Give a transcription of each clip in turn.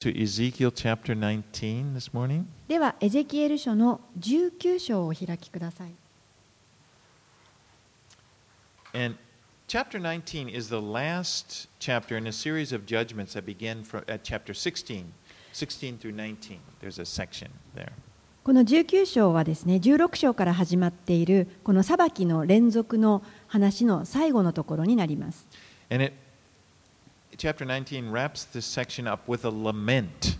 to Ezekiel chapter 19 this morning. ではエゼキエル書の19章をお開きください And chapter 19 is the last chapter in a series of judgments that begin from, at chapter 16, 16 through 19. There's a section there. この19章はですね16章から始まっているこの裁きの連続の話の最後のところになります And it, chapter 19 wraps this section up with a lament.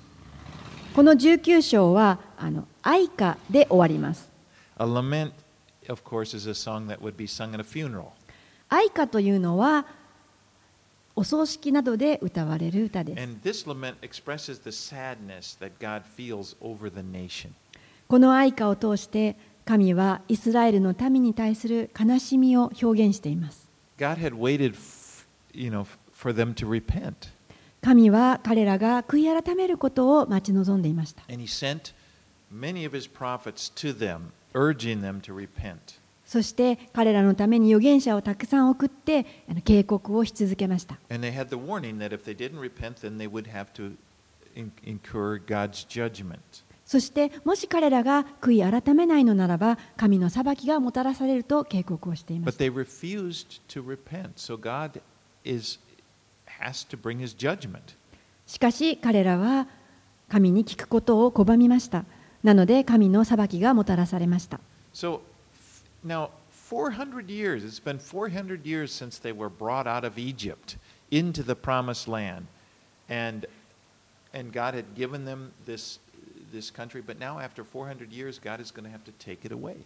この19章はあの愛歌で終わります A lament, of course, is a song that would be sung at a funeral. 愛歌というのはお葬式などで歌われる歌です And this lament expresses the sadness that God feels over the nation. この愛歌を通して神はイスラエルの民に対する悲しみを表現しています God had waited, you know, 神は彼らが悔い改めることを待ち望んでいました。そして彼らのために預言者をたくさん送って警告をし続けました。そしてもし彼らが悔い改めないのならば神の裁きがもたらされると警告をしていました。しかし彼らは神に聞くことを拒みましたなので神の裁きがもたらされました So f- now 400 years, it's been 400 years since they were brought out of Egypt into the promised land. And and God had given them this this country, but now after 400 years God is going to have to take it away.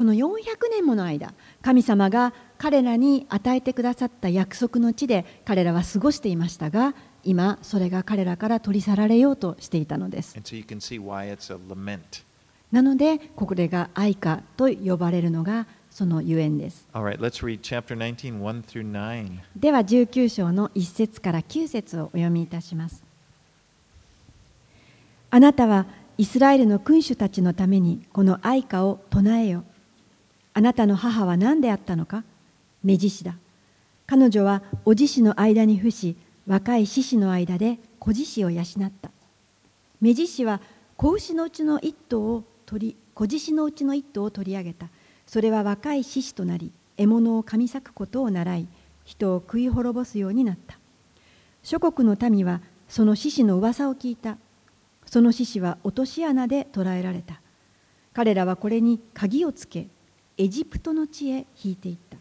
この400年もの間神様が彼らに与えてくださった約束の地で彼らは過ごしていましたが今それが彼らから取り去られようとしていたのです.なのでこれが愛歌と呼ばれるのがそのゆえんです right, let's read chapter 19, 1 through 9. では19章の1節から9節をお読みいたしますあなたはイスラエルの君主たちのためにこの愛歌を唱えよあなたの母は何であったのか？目獅子だ。彼女はお獅子の間に伏し若い獅子の間で子獅子を養った。目獅子は子牛のうちの一頭を取り子獅子のうちの一頭を取り上げた。それは若い獅子となり獲物を噛み裂くことを習い人を食い滅ぼすようになった。諸国の民はその獅子の噂を聞いた。その獅子は落とし穴で捕らえられた。彼らはこれに鍵をつけエジプトの地へ引いていった。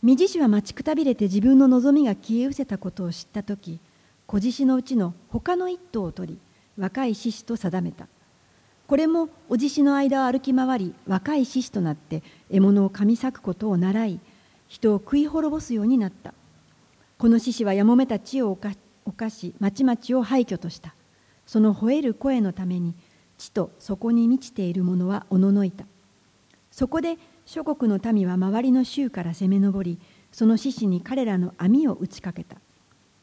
目獅子は待ちくたびれて自分の望みが消え失せたことを知った時子獅子のうちの他の一頭を取り若い獅子と定めた。これもお獅子の間を歩き回り若い獅子となって獲物を噛み裂くことを習い人を食い滅ぼすようになった。この獅子はやもめた地を侵侵し町々を廃墟とした。その吠える声のために地とそこに満ちている者はおののいた。そこで諸国の民は周りの州から攻め上りその獅子に彼らの網を打ちかけた。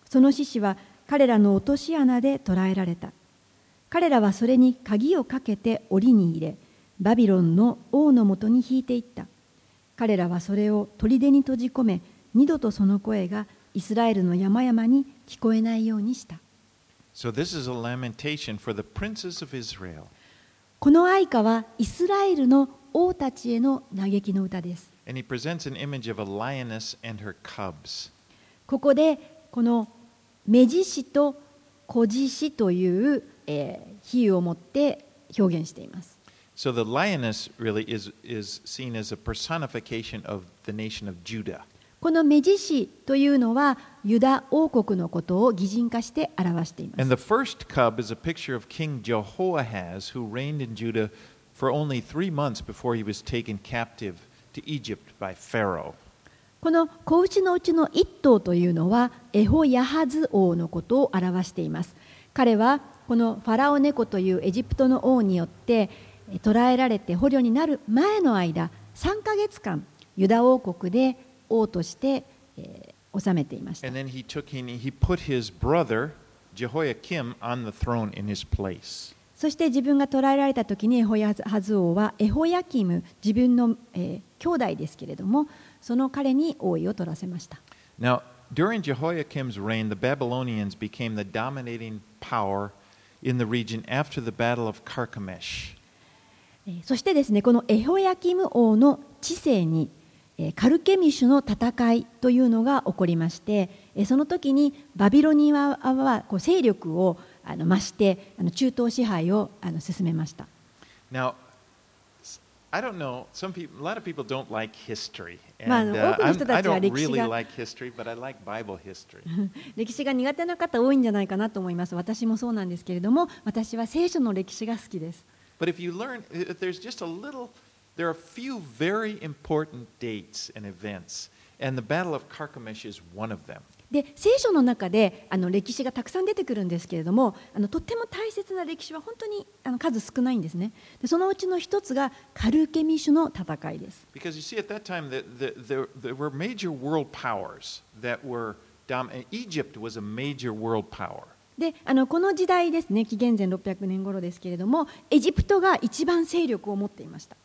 その獅子は彼らの落とし穴で捕らえられた。彼らはそれに鍵をかけて檻に入れバビロンの王のもとに引いていった。彼らはそれを砦に閉じ込め二度とその声がイスラエルの山々に聞こえないようにした。So this is a lamentation for the princes of Israel. この愛歌はイスラエルの王たちへの嘆きの歌です.ここでこの目獅子と子獅子という、えー比喩を持って表現しています So the lioness really is, is seen as a personification of the nation of Judah. この目ジシというのはユダ王国のことを擬人化して表しています。この子牛のうちの一頭というのはエホヤハズ王のことを表しています。彼はこのファラオネコというエジプトの王によって捕らえられて捕虜になる前の間、3か月間ユダ王国で王として、えー治めていました And then he took he, he put his brother Jehoiakim on the throne in his place. そして自分が捕らえられた時にエホヤハズ王はエホヤキム自分の、えー兄弟ですけれどもその彼に王位を取らせました Now, during Jehoiakim's reign, the Babylonians became the dominating power in the region after the Battle of Carchemish. えーそしてですねこのエホヤキム王の治世にえーカルケミシュの戦いというのが起こりましてえーその時にバビロニアはこう勢力をあの増してあの中東支配をあの進めました Now, I don't know. Some people, a lot of people don't like history, まあ、and 多 uh, くの I'm, 人た I ちは don't 歴史 really が like history, but I like Bible history. 歴史が苦手な方多いんじゃないかなと思います私もそうなんですけれども私は聖書の歴史が好きです But if you learn, if there's just a little, there are a few very important dates and events, and the Battle of Carchemish is one of them. で聖書の中であの歴史がたくさん出てくるんですけれどもあのとっても大切な歴史は本当にあの数少ないんですねでそのうちの一つがカルケミシュの戦いです Because you see, at that time, the, the, there, were major world powers that were dom- Egypt was a major world power. であのこの時代ですね紀元前600年頃ですけれどもエジプトが一番勢力を持っていました。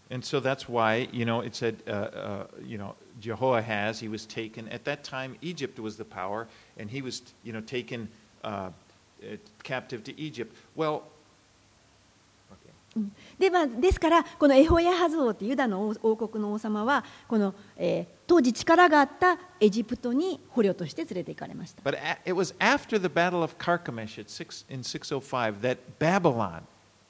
で,まあ、ですから、このエホヤハズ王ってユダの王,国の王様は、この、えー、当時力があったエジプトに捕虜として連れて行かれました But it was after the Battle of Carchemish in 605 that Babylon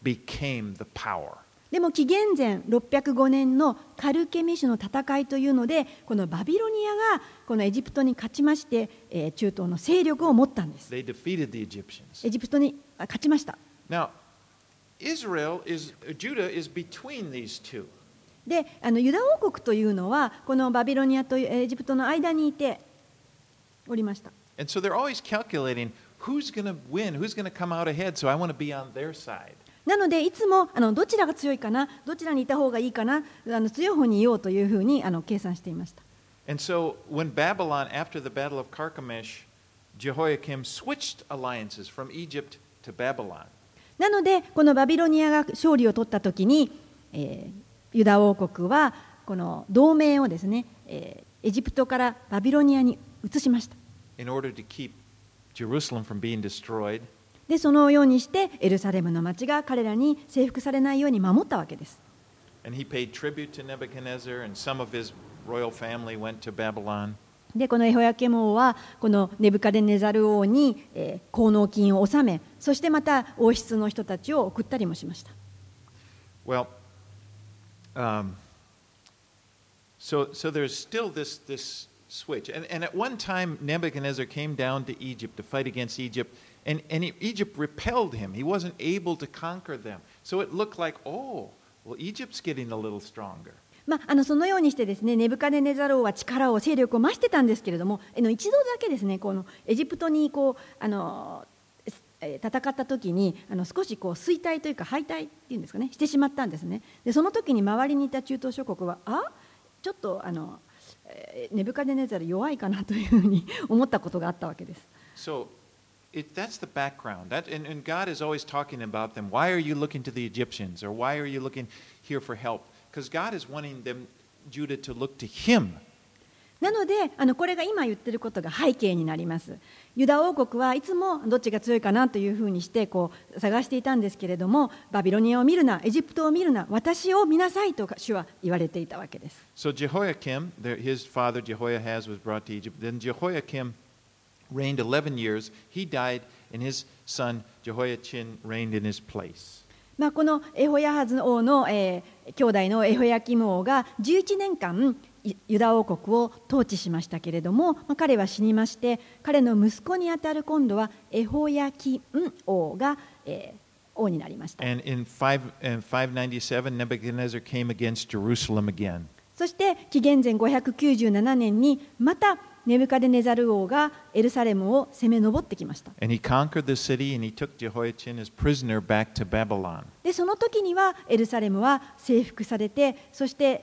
became the power. でも紀元前605年のカルケミシュの戦いというのでこのバビロニアがこのエジプトに勝ちまして、えー中東の勢力を持ったんです.エジプトにあ勝ちました Now, Israel is, Judah is between these two. であのユダ王国というのはこのバビロニアとエジプトの間にいておりました。なのでいつもあのどちらが強いかなどちらにいた方がいいかなあの強い方にいようというふうにあの計算していました。なので、このバビロニアが勝利を取ったときに、え、ユダ王国はこの同盟をですね、えーエジプトからバビロニアに移しました.でそのようにしてエルサレムの町が彼らに征服されないように守ったわけです.でこのエホヤケモ王はこのネブカデネザル王に、えー効能金を納めそしてまた王室の人たちを送ったりもしました Well, um, so, so there's still this, this switch. And, and at one time, Nebuchadnezzar came down to Egypt to fight against Egypt, and, and Egypt repelled him. He wasn't able to conquer them. So it looked like, oh, well, Egypt's getting a little stronger. まあ、あのそのようにしてですねネブカデネザル王は力を勢力を増してたんですけれどもあの一度だけですねこのエジプトにこうあの戦った時にあの少しこう衰退というか敗退っていうんですかねしてしまったんですねでその時に周りにいた中東諸国はあちょっとあの、えネブカデネザル弱いかなというふうに思ったことがあったわけです So it, that's the background. That, and, and God is always talking about them. Why are you looking to the Egyptians? Or why are you looking here for help? Because God is wanting them, Judah, to look to Him. なのであのこれが今言ってることが背景になりますユダ王国はいつもどっちが強いかなというふうにしてこう探していたんですけれどもバビロニアを見るなエジプトを見るな私を見なさいと主は言われていたわけです So Jehoiakim, his father Jehoiahaz was brought to Egypt. Then Jehoiakim reigned 11 years. He died, and his son Jehoiachin reigned in his place. まあ、このエホヤハズ王の、えー兄弟のエホヤキム王が11年間いユダ王国を統治しましたけれども、彼は死にまして彼の息子にあたる今度はエホヤキン王が、王になりました。そして紀元前597年にまたネブカデネザル王がエルサレムを攻め上ってきました。でその時にはエルサレムは征服されてそして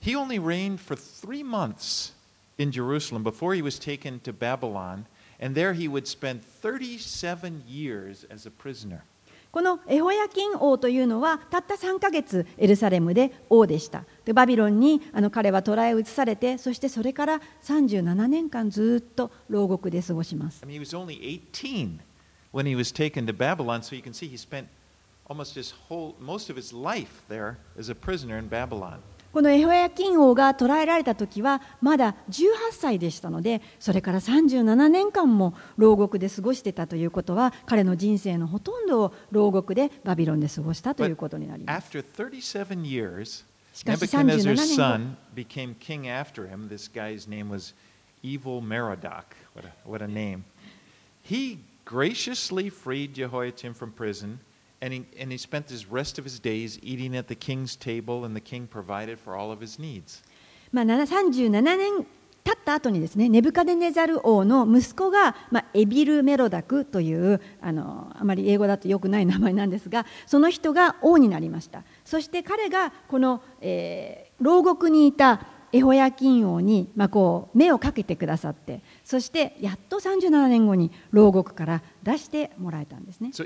He only reigned for three months in Jerusalem before he was taken to Babylon, and there he would spend 37 years as a prisoner. このエホヤキン王というのはたった3ヶ月エルサレムで王でしたでバビロンにあの彼は捕らえ移されてそしてそれから37年間ずっと牢獄で過ごします I mean, he was only 18 when he was taken to Babylon, so you can see he spent almost his whole, most of his life there as a prisoner in Babylon. このエホヤキン王が捕らえられた時はまだ18歳でしたのでそれから37年間も牢獄で過ごしてたということは彼の人生のほとんどを牢獄でバビロンで過ごしたということになります。しかし37年 and he, and he spent the rest of his days eating at the king's table, and the king provided for all of his needs. まあ、37年経った後にですねネブカデネザル王の息子が、まあ、エビル・メロダクというあのあまり英語だとよくない名前なんですがその人が王になりましたそして彼がこの、えー牢獄にいたエホヤキン王に、まあ、こう目をかけてくださってそしてやっと37年後に牢獄から出してもらえたんですね So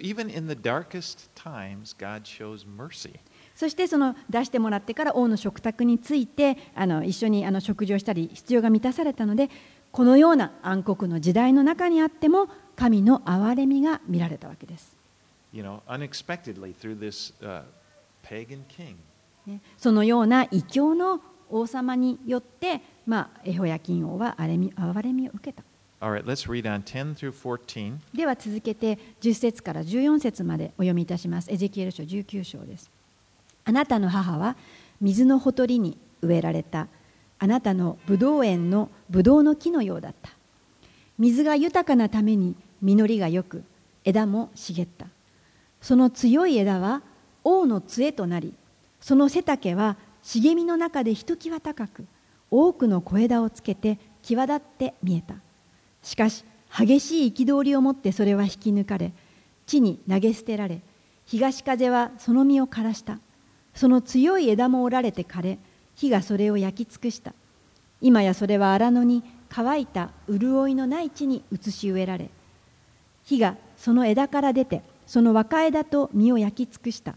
times. そしてその出してもらってから王の食卓についてあの一緒にあの食事をしたり必要が満たされたのでこのような暗黒の時代の中にあっても神の憐れみが見られたわけです。You know, unexpectedly through this uh, pagan king. ねそのような異教の王様によって、まあ、エホヤキン王は憐れみ憐れみを受けた。All right, let's read on 10 through 14. では続けて10節から14節までお読みいたします。エゼキエル書19章です。あなたの母は水のほとりに植えられたあなたのブドウ園のブドウの木のようだった。水が豊かなために実りがよく枝も茂った。その強い枝は王の杖となり、その背丈は茂みの中でひときわ高く、多くの小枝をつけて際立って見えた。しかし激しい憤りをもってそれは引き抜かれ地に投げ捨てられ東風はその実を枯らした。その強い枝も折られて枯れ火がそれを焼き尽くした。今やそれは荒野に乾いた潤いのない地に移し植えられ火がその枝から出てその若枝と実を焼き尽くした。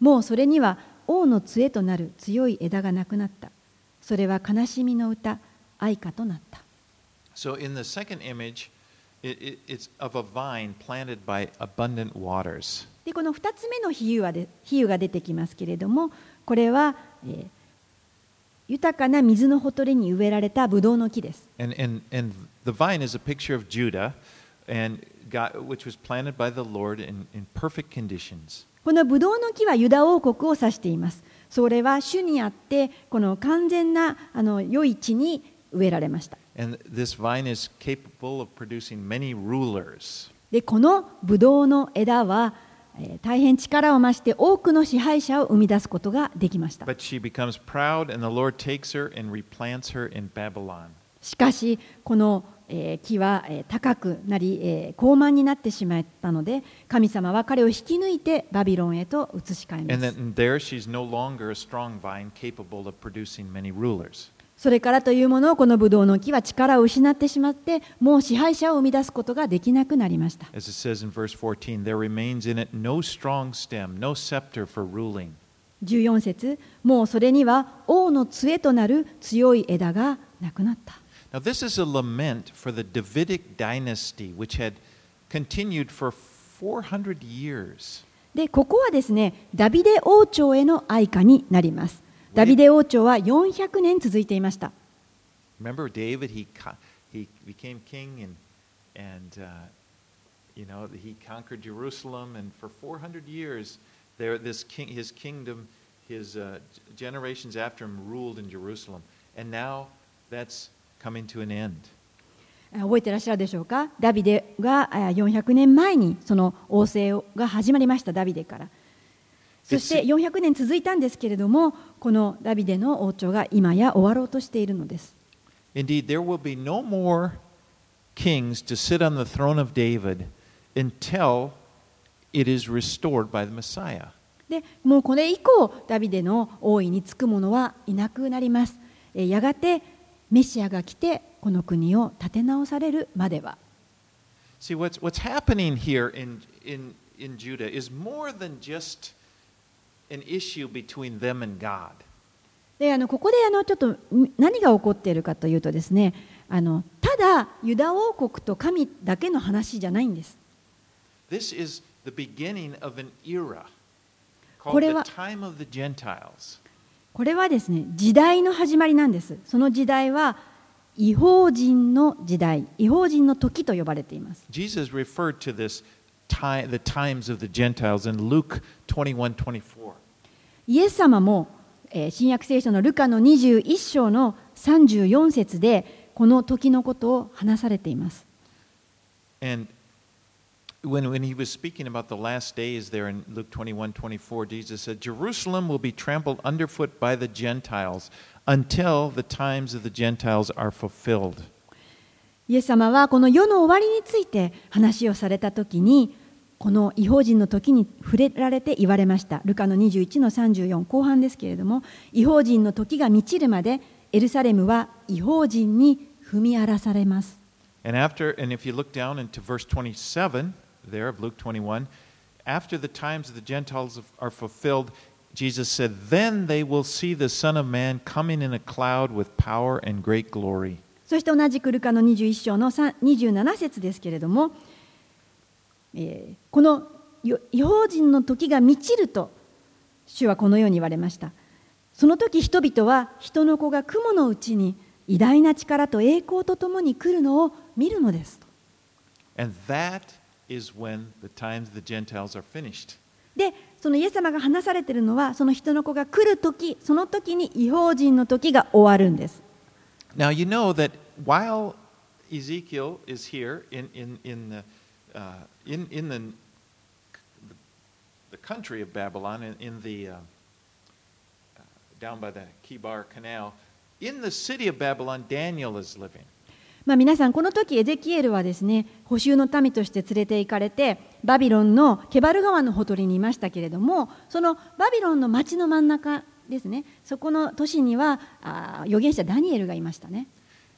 もうそれには王の杖となる強い枝がなくなったそれは悲しみの歌愛歌となった So in the second image, it, it, it's of a vine planted by abundant waters. でこの2つ目の比喩はで比喩が出てきますけれどもこれは、えー豊かな水のほとりに植えられたブドウの木です。And, and, and the vine is a picture of Judah, and God, which was planted by the Lord in, in perfect conditions. このブドウの木はユダ王国を指しています。それは主にあってこの完全なあの良い地に植えられました。でこのブドウの枝は、えー大変力を増して多くの支配者を生み出すことができました。しかしこの木は高くなり高慢になってしまったので神様は彼を引き抜いてバビロンへと移し替えます。それからというものをこのブドウの木は力を失ってしまってもう支配者を生み出すことができなくなりました。14節もうそれには王の杖となる強い枝がなくなった。Now, this is a lament for the Davidic dynasty, which had continued for 400 years. でここはですねダビデ王朝への愛歌になりますダビデ王朝は400年続いていました Remember David? He, co- he became king and, and uh, you know, he conquered Jerusalem, and for 400 years, there, this king, his kingdom, his uh, g- generations after him ruled in Jerusalem. And now that's coming to an end. あ覚えてらっしゃるでしょうか？ダビデがあ400年前にその王政が始まりました。ダビデから。そして400年続いたんですけれどもこのダビデの王朝が今や終わろうとしているのです。Indeed, there will be no more kings to sit on the throne of David until it is restored by the Messiah. でもうこれ以降ダビデの王位につく者はいなくなります。えーやがてメシアが来てこの国を立て直されるまでは See, what's, what's happening here in, in, in Judah is more than just an issue between them and God. であのここであのちょっとん何が起こっているかというとですねあのただユダ王国と神だけの話じゃないんです This is the beginning of an era こ called れ the は time of the Gentiles. これはですね時代の始まりなんです。その時代は違法人の時代違法人の時と呼ばれています。Jesus referred to this time, the times of the Gentiles in Luke 21 24. イエス様も、えー新約聖書のルカの21章の34節でこの時のことを話されています。And when, when he was speaking about the last days there in Luke 21 24, Jesus said, Jerusalem will be trampled underfoot by the Gentiles until the times of the Gentiles are fulfilled. イエス様はこの世の終わりについて話をされた時にこの違法人の時に触れられて言われましたルカの21の34後半ですけれども違法人の時が満ちるまでエルサレムは違法人に踏み荒らされます And after, and if you look down into verse 27 there of Luke 21, after the times of the Gentiles are fulfilled, Jesus said, Then they will see the Son of Man coming in a cloud with power and great glory. そして同じくルカの21章の3 27節ですけれども、えーこのよ違法人の時が満ちると主はこのように言われましたその時人々は人の子が雲のうちに偉大な力と栄光とともに来るのを見るのですと And that is when the times of the Gentiles are finished. でそのイエス様が話されているのはその人の子が来る時その時に違法人の時が終わるんです Now, you know that while Ezekiel is here in, in, in, the, uh, in, in the, the country of Babylon, in, in the, uh, uh, down by the Kibar Canal, in the city of Babylon, Daniel is living. まあ、皆さんこの時エゼキエルはですね補修の民として連れて行かれてバビロンのケバル川のほとりにいましたけれどもそのバビロンの町の真ん中ですねそこの都市にはあ預言者ダニエルがいましたね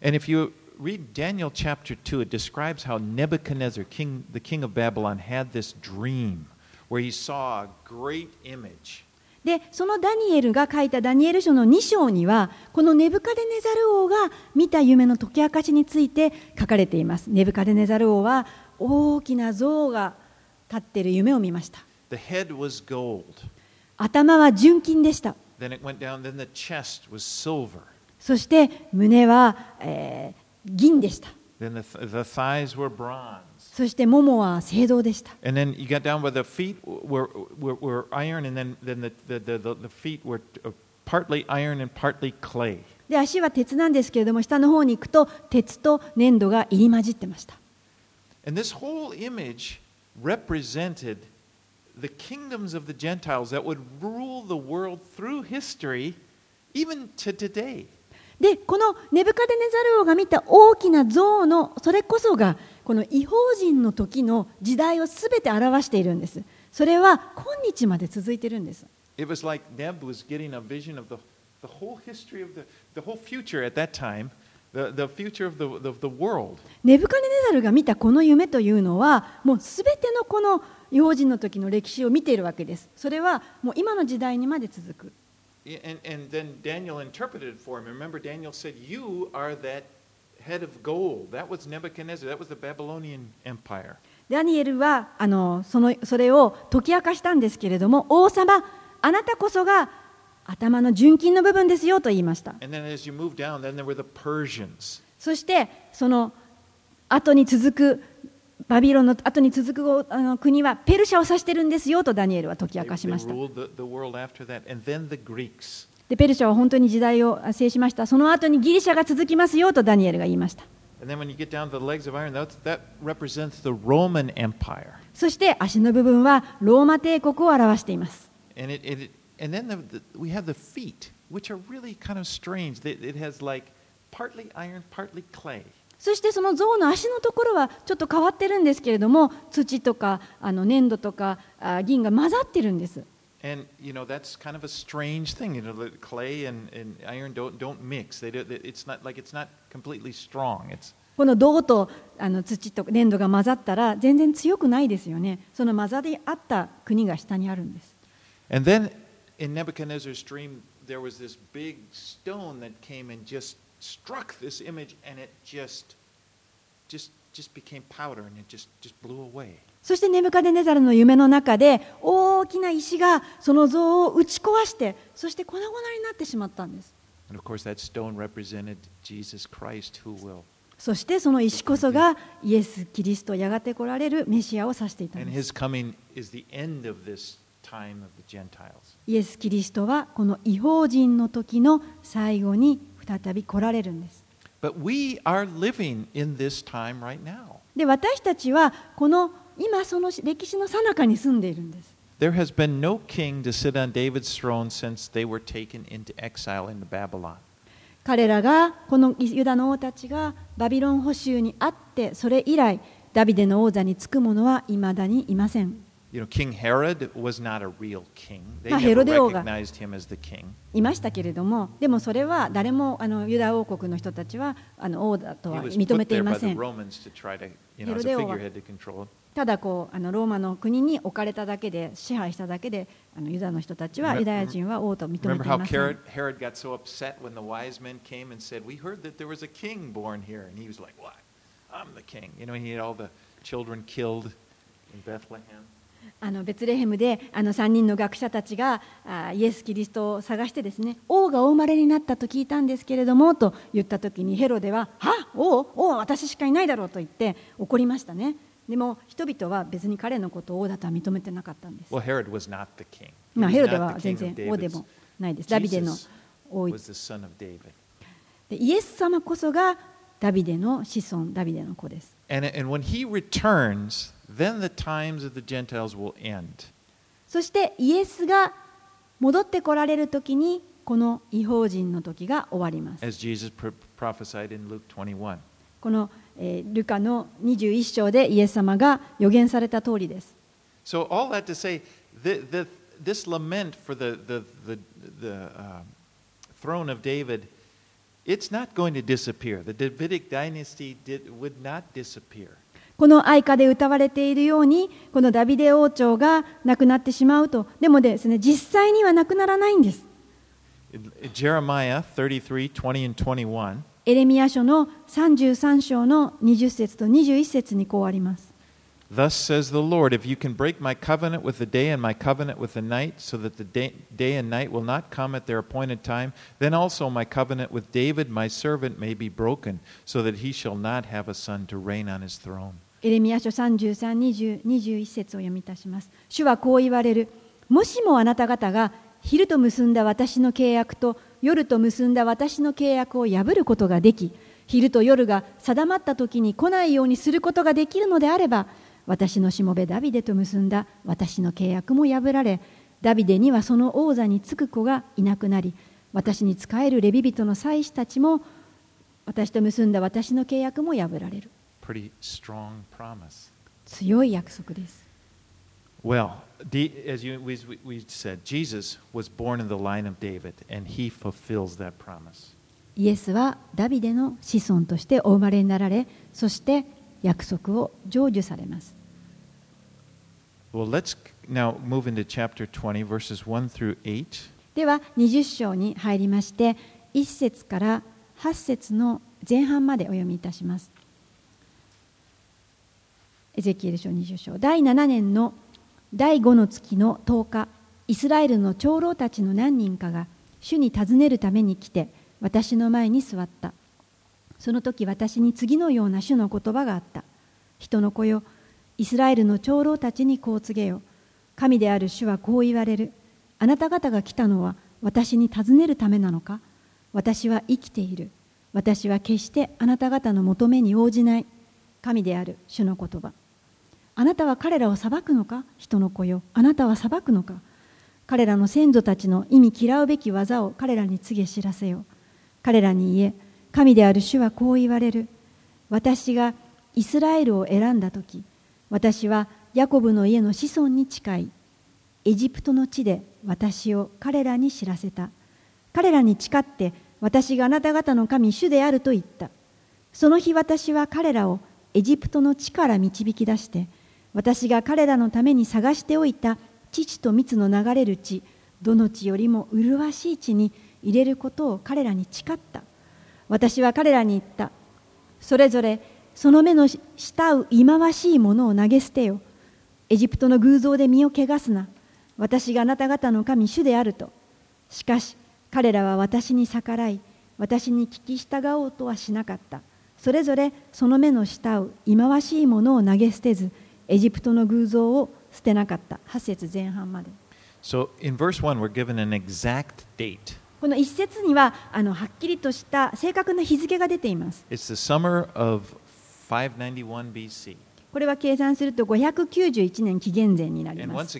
And if you read Daniel chapter 2, it describes how Nebuchadnezzar, king, the king of Babylon, had this dream where he saw a great image. でそのダニエルが書いたダニエル書の2章にはこのネブカデネザル王が見た夢の解き明かしについて書かれています。ネブカデネザル王は大きな像が立っている夢を見ました.頭は純金でした.そして胸は、えー銀でしたそして、ももは聖堂でした。で足は鉄なんですけれども、下の方に行くと、鉄と粘土が入り混じってました。で、このネブカデネザル王が見た大きな像の、それこそが、この異邦人の時の時代をすべて表しているんです。それは今日まで続いているんです。ネブカネネザルが見たこの夢というのは、もうすべてのこの異邦人の時の歴史を見ているわけです。それはもう今の時代にまで続く。ダニエルはあのそ,のそれを解き明かしたんですけれども、王様、あなたこそが頭の純金の部分ですよと言いました。そして、その後に続く、バビロンの後に続くあの国はペルシャを指してるんですよとダニエルは解き明かしました。でペルシャは本当に時代を制しました。その後にギリシャが続きますよとダニエルが言いました。そして足の部分はローマ帝国を表しています。そしてその像の足のところはちょっと変わってるんですけれども、土とかあの粘土とか銀が混ざってるんです。And you know that's kind of a strange thing. You know, the clay and, and iron don't don't mix. They do, it's not like it's not completely strong. It's この銅とあの土と粘土が混ざったら全然強くないですよねその混ざり合った国が下にあるんです and then in Nebuchadnezzar's dream there was this big stone that came and just struck this image and it just just just became powder and it just just blew away. そしてネムカデネザルの夢の中で大きな石がその像を打ち壊してそして粉々になってしまったんです。そしてその石こそがイエス・キリストやがて来られるメシアを指していたんです。イエス・キリストはこの違法人の時の最後に再び来られるんです。で私たちはこの今その歴史の最中に住んでいるんです There has been no king to sit on David's throne since they were taken into exile into Babylon. 彼らがこのユダの王たちがバビロン捕囚にあってそれ以来ダビデの王座につく者はいまだにいません You know, King Herod was not a real king. They まあ、never recognized him as the king. いましたけれどもでもそれは誰もあのユダ王国の人たちはあの王だとは認めていませんヘロデ王は.ただこうあのローマの国に置かれただけで支配しただけであのユダの人たちはユダヤ人は王と認めて。あのベツレヘムであの3人の学者たちがあイエス・キリストを探してですね王がお生まれになったと聞いたんですけれどもと言った時にヘロでは「は？王？王私しかいないだろう」と言って怒りましたね。でも人々は別に彼のことを王だとは認めてなかったんです Well, Herod was not the king. まあヘロデは全然王で.もないですダビデの王.でイエス様こそがダビデの子孫ダビデの子です And, and when he returns, then the times of the Gentiles will end. そしてイエスが戻ってこられる時にこの違法人の時が終わります as Jesus pr- prophesied in Luke 21. この、えールカの21章でイエス様が予言された通りです。So all that to say, the, the, this lament for the, the, the, the uh, throne of David, it's not going to disappear. The Davidic dynasty did, would not disappear. この愛歌で歌われているように、このダビデ王朝がなくなってしまうと、でもですね、実際にはなくならないんです。Jeremiah 33 20 and 21, エレミヤ書の33章の20節と21節にこうあります。Thus says the Lord, if you can break my covenant with the day and my covenant with the night, so that the day, day and night will not come at their appointed time, then also my covenant with David my servant may be broken, so that he shall not have a son to reign on his throne. エレミヤ書33、20 21節を読みいたします。主はこう言われる。もしもあなた方が昼と結んだ私の契約と夜と結んだ私の契約を破ることができ、昼と夜が定まった時に来ないようにすることができるのであれば、私のしもべダビデと結んだ私の契約も破られ、ダビデにはその王座につく子がいなくなり、私に仕えるレビ人の祭司たちも私と結んだ私の契約も破られる。Pretty strong promise. 強い約束です。Well, As, you, as we said, Jesus was born in the line of David, and he fulfills that promise. イエスはダビデの子孫としてお生まれになられ、そして約束を成就されます。では、20章に入りまして、1節から8節の前半までお読みいたします。エゼキエル書20章。第7年の第5の月の10日イスラエルの長老たちの何人かが主に尋ねるために来て私の前に座った。その時私に次のような主の言葉があった。人の子よイスラエルの長老たちにこう告げよ。神である主はこう言われる。あなた方が来たのは私に尋ねるためなのか？私は生きている。私は決してあなた方の求めに応じない。神である主の言葉。あなたは彼らを裁くのか？人の子よ。あなたは裁くのか？彼らの先祖たちの意味嫌うべき技を彼らに告げ知らせよ彼らに言え神である主はこう言われる。私がイスラエルを選んだ時私はヤコブの家の子孫に近いエジプトの地で私を彼らに知らせた。彼らに誓って私があなた方の神主であると言った。その日私は彼らをエジプトの地から導き出して私が彼らのために探しておいた父と蜜の流れる地どの地よりも麗しい地に入れることを彼らに誓った。私は彼らに言った。それぞれその目の慕う忌まわしいものを投げ捨てよ。エジプトの偶像で身を汚すな。私があなた方の神主であると。しかし彼らは私に逆らい私に聞き従おうとはしなかった。それぞれその目の慕う忌まわしいものを投げ捨てずエジプトの偶像を捨てなかった。8節前半まで。この一節にはあのはっきりとした正確な日付が出ています。これは計算すると591年紀元前になります。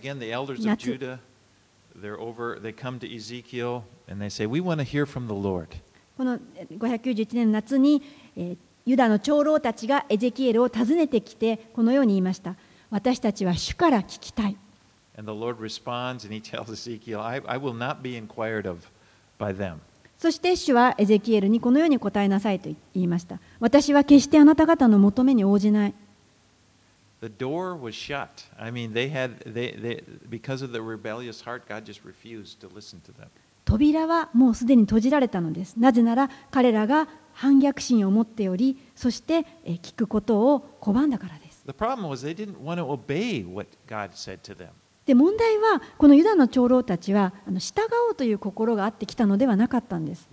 この591年夏に、ユダの長老たちがエゼキエルを訪ねてきてこのよに言いました私たちは主から聞きたい。そして主はエゼキエルにこのように答えなさいと言いました。私は決してあなた方の求めに応じない。扉はもうすでに閉じられたのです。なぜなら彼らが反逆心を持っており、そして聞くことを拒んだからです。で問題は、このユダの長老たちは従おうという心があってきたのではなかったんです。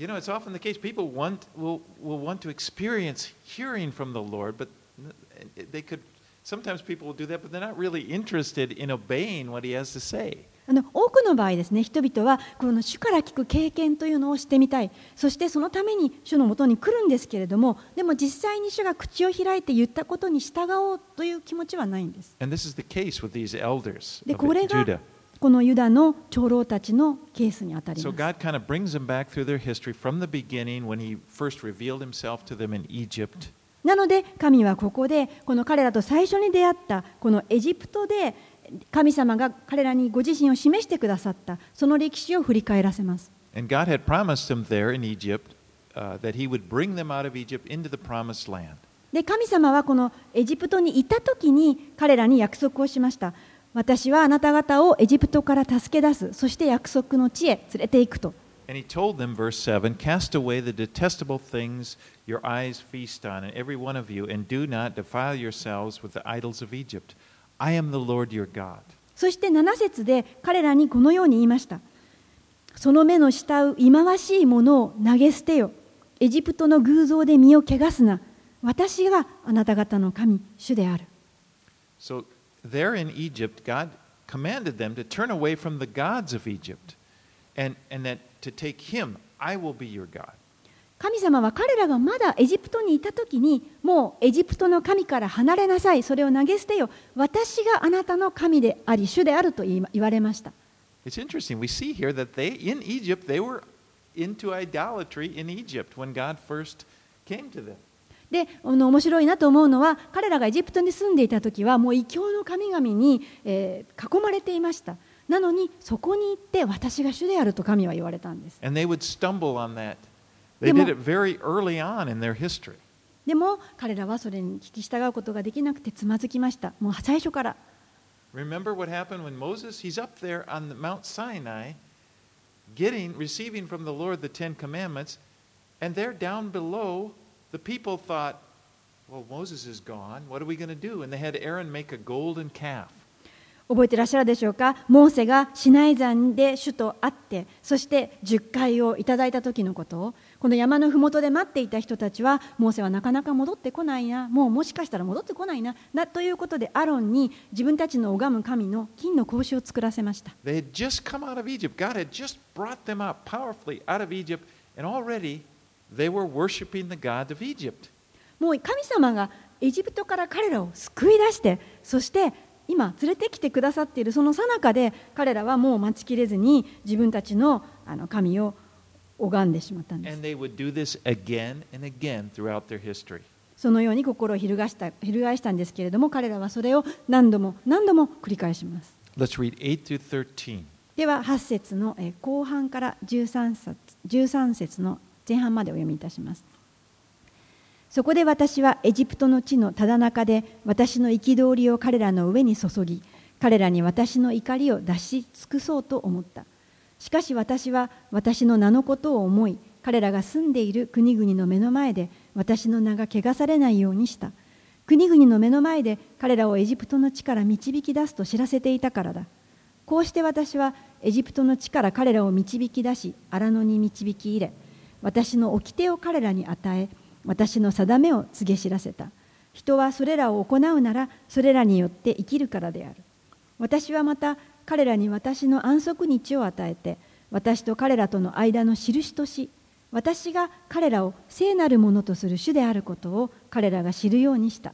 あの多くの場合ですね、人々はこの主から聞く経験というのをしてみたい、そしてそのために主のもとに来るんですけれども、でも実際に主が口を開いて言ったことに従おうという気持ちはないんです。で、これがこのユダの長老たちのケースに当たります。なので、神はここで、この彼らと最初に出会った、このエジプトで、神様が彼らにご自身を示してくださったその歴史を振り返らせます And God had promised them there in Egypt uh, that He would bring them out of Egypt into the promised land. で神様はこのエジプトにいた時に彼らに約束をしました私はあなた方をエジプトから助け出すそして約束の地へ連れて行くと And he told them, verse 7 Cast away the detestable things your eyes feast on, and every one of you, and do not defile yourselves with the idols of Egypt. I am the Lord your God. そして7節で彼らにこのように言いましたその目の慕う忌まわしいものを投げ捨てよエジプトの偶像で身を汚すな私があなた方の神主である So, there in Egypt, God commanded them to turn away from the gods of Egypt and, and that to take Him, I will be your God. 神様は彼らがまだエジプトにいた時にもうエジプトの神から離れなさいそれを投げ捨てよ私があなたの神であり主であると言われました It's interesting. We see here that they, in Egypt, they were into idolatry in Egypt when God first came to them. であの面白いなと思うのは彼らがエジプトに住んでいた時はもう異教の神々に、えー囲まれていましたなのにそこに行って私が主であると神は言われたんです And they would stumble on that. They でも- did it very early on in their history. でも彼らはそれに聞き従うことができなくてつまずきましたもう最初から Remember what happened when Moses, he's up there on the Mount Sinai, getting, receiving from the Lord the Ten Commandments, and there down below, the people thought, well, Moses is gone. What are we going to do? And they had Aaron make a golden calf. 覚えてらっしゃるでしょうかモーセがシナイ山で主と会ってそして10回をいただいた時のことをこの山の麓で待っていた人たちはモーセはなかなか戻ってこないなもうもしかしたら戻ってこないななということでアロンに自分たちの拝む神の金の格子を作らせました They had just come out of Egypt. God had just brought them out powerfully out of Egypt, and already they were worshiping the God of Egypt. もう神様がエジプトから彼らを救い出してそして今連れてきてくださっているその最中で彼らはもう待ちきれずに自分たちのあの神を拝んでしまったんです And they would do this again and again throughout their history. そのように心を翻した翻したんですけれども彼らはそれを何度も何度も繰り返します Let's read 8 through 13. では8節のえー後半から13節 ,13 節の前半までお読みいたしますそこで私はエジプトの地のただ中で私の憤りを彼らの上に注ぎ彼らに私の怒りを出し尽くそうと思ったしかし私は私の名のことを思い彼らが住んでいる国々の目の前で私の名が汚されないようにした。国々の目の前で彼らをエジプトの地から導き出すと知らせていたからだ。こうして私はエジプトの地から彼らを導き出し荒野に導き入れ私の掟を彼らに与え私の定めを告げ知らせた。人はそれらを行うならそれらによって生きるからである。私はまた彼らに私の安息日を与えて私と彼らとの間の印とし私が彼らを聖なるものとする主であることを彼らが知るようにした。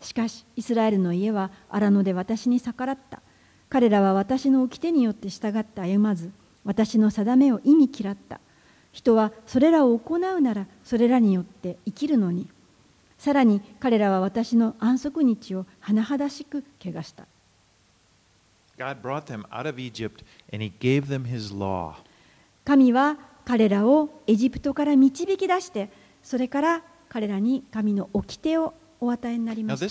しかしイスラエルの家は荒野で私に逆らった。彼らは私の掟によって従って歩まず私の定めを意味嫌った。人はそれらを行うならそれらによって生きるのに。さらに彼らは私の安息日を甚だしく汚した。神は彼らをエジプトから導き出して、それから彼らに神の掟をお与えになりました。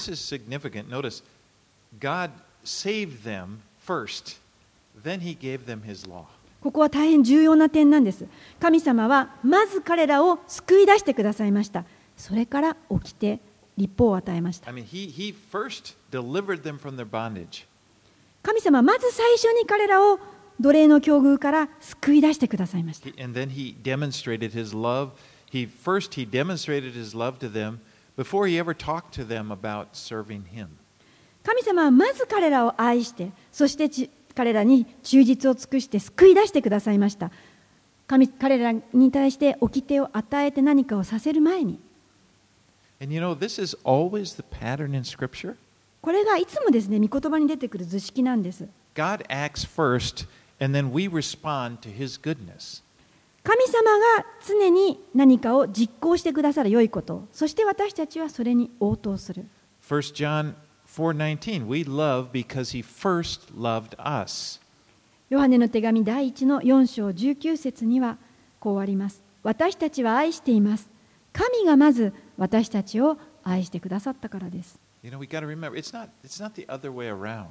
ここは大変重要な点なんです。神様はまず彼らを救い出してくださいました。それから掟、立法を与えました。I mean, he, 神様はまず最初に彼らを奴隷の境遇から救い出してくださいました。He, 神様はまず彼らを愛して、そして彼らに忠実を尽くして救い出してくださいました。神彼らに対して掟を与えて何かをさせる前に。これがいつもですね御言葉に出てくる図式なんです。God acts first, and then we respond to His goodness. 神様が常に何かを実行してくださる良いことをそして私たちはそれに応答する。1 John 4:19 We love because he first loved us. ヨハネの手紙第1の4章19節にはこうあります。私たちは愛しています。神がまず私たちを愛してくださったからです You know, we got to remember it's not it's not the other way around.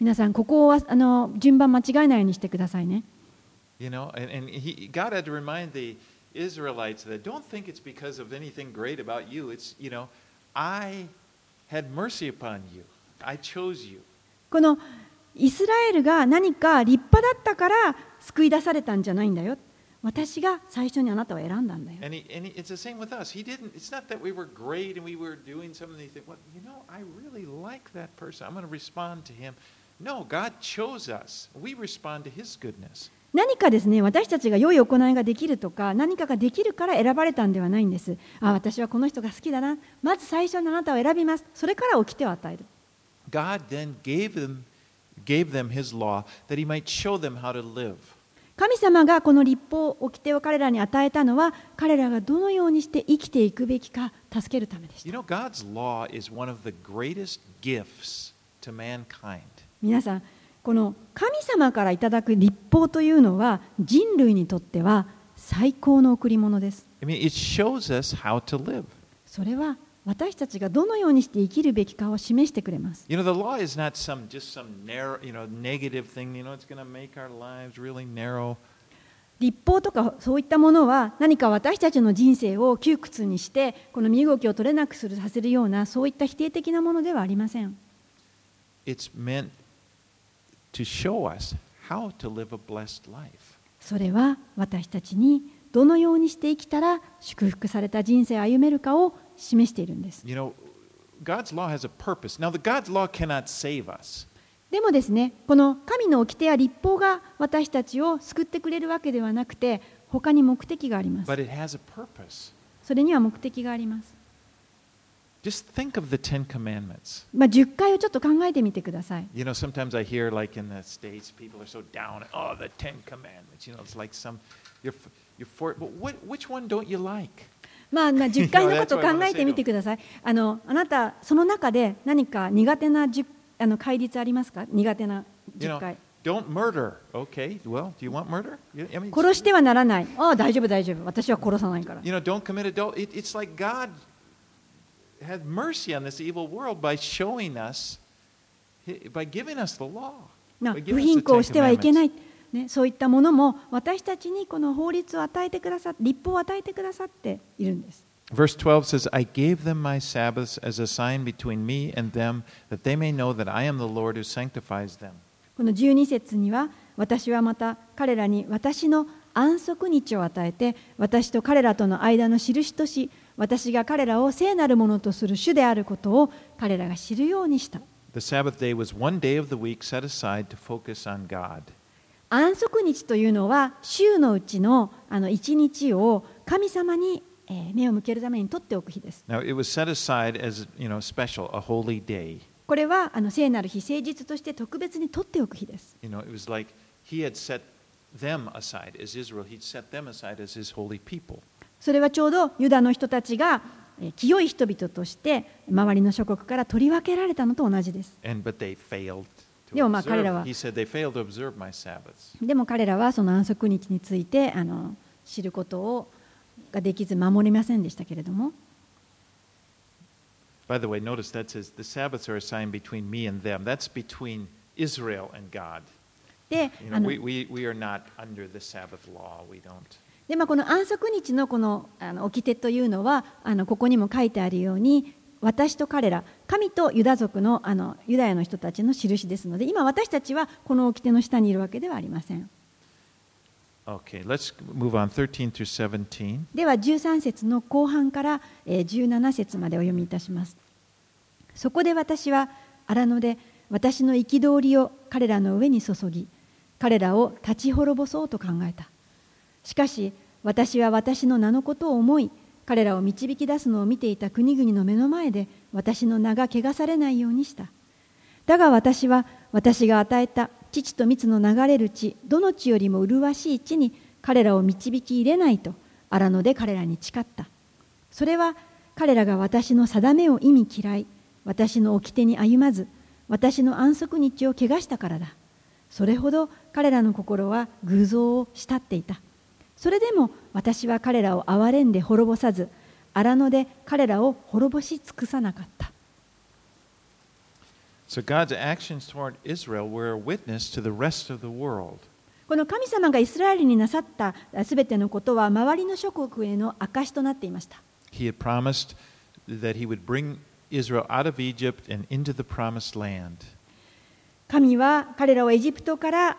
皆さんここはあの順番間違えないようにしてくださいね You know, and, and he, God had to remind the Israelites that don't think it's because of anything great about you. It's, you know, I had mercy upon you. I chose you. このイスラエルが何か立派だったから救い出されたんじゃないんだよ 私が最初にあなたを選んだんだよ。何かですね、私たちが良い行いができるとか、何かができるから選ばれたんではないんです。あ、私はこの人が好きだな。まず最初にあなたを選びます。それから起きてを与える。神様がこの立法掟を彼らに与えたのは彼らがどのようにして生きていくべきか助けるためでした.皆さんこの神様からいただく立法というのは人類にとっては最高の贈り物です.それは私たちがどのようにして生きるべきかを示してくれます。立法とかそういったものは何か私たちの人生を窮屈にして、この身動きを取れなくするさせるようなそういった否定的なものではありません。それは私たちにどのようにして生きたら祝福された人生を歩めるかを示しているんです。でもですね、この神の掟や立法が私たちを救ってくれるわけではなくて、他に目的があります。それには目的があります。まあ、10回をちょっと考えてみてください。まあ、まあ、十回のことを考えてみてください。あの、あなた、その中で、何か苦手な十、あの、戒律ありますか、苦手な十回。殺してはならない。ああ、大丈夫、大丈夫。私は殺さないから。不貧困してはいけない。ね、そういったものも私たちにこの法律を与えてくださって立法を与えてくださっているんです。Verse 12 says, I gave them my Sabbaths as a sign between me and them, that they may know that I am the Lord who sanctifies them. この12節には私はまた彼らに私の安息日を与えて私と彼らとの間の印とし私が彼らを聖なるものとする主であることを彼らが知るようにした。The Sabbath day was one day of the week set aside to focus on God. 安息日というのは週のうちのあの1日を神様にえー目を向けるために取っておく日です。Now, it was set aside as, you know, special, a holy day. これはあの聖なる日、誠実として特別に取っておく日です。You know, it was like he had set them aside as Israel. He'd set them aside as his holy people. それはちょうどユダの人たちがえー清い人々として周りの諸国から取り分けられたのと同じです。And but they failed でもまあ彼らは.でも彼らはその安息日についてあの知ることをができず守りませんでしたけれども By the way, notice that says the Sabbaths are a sign between me and them. That's between Israel and God. で You あ know, の we, we, we are not under the Sabbath law. We don't. でまあ、この安息日のこのあの掟というのはあのここにも書いてあるように私と彼ら神とユダ族のあのユダヤの人たちの印ですので今私たちはこの掟の下にいるわけではありません。Okay, let's move on 13 through 17. では13節の後半からえー17節までお読みいたします。そこで私は荒野で私の憤りを彼らの上に注ぎ彼らを立ち滅ぼそうと考えた。しかし私は私の名のことを思い彼らを導き出すのを見ていた国々の目の前で私の名が汚されないようにした。だが私は私が与えた父と蜜の流れる地どの地よりも麗しい地に彼らを導き入れないと荒野で彼らに誓った。それは彼らが私の定めを意味嫌い私の掟に歩まず私の安息日を汚したからだ。それほど彼らの心は偶像を慕っていた。それでも私は彼らを憐れんで滅ぼさず荒野で彼らを滅ぼし尽くさなかった So God's actions toward Israel were a witness to the rest of the world. この神様がイスラエルになさったすべてのことは周りの諸国への証となっていました He had promised that he would bring Israel out of Egypt and into the promised land. 神は彼らをエジプトから